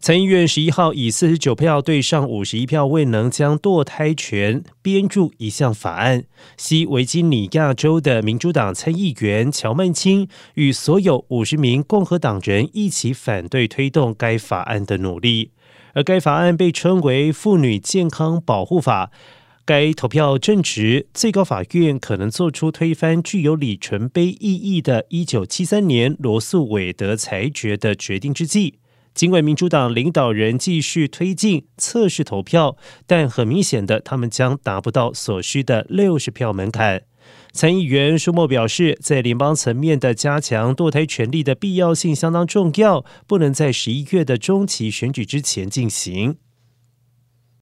参议院十一号以四十九票对上五十一票，未能将堕胎权编入一项法案。西维吉尼亚州的民主党参议员乔曼青与所有五十名共和党人一起反对推动该法案的努力，而该法案被称为《妇女健康保护法》。该投票正值最高法院可能做出推翻具有里程碑意义的1973年罗素韦德裁决的决定之际。尽管民主党领导人继续推进测试投票，但很明显的，他们将达不到所需的六十票门槛。参议员舒默表示，在联邦层面的加强堕胎权利的必要性相当重要，不能在十一月的中期选举之前进行。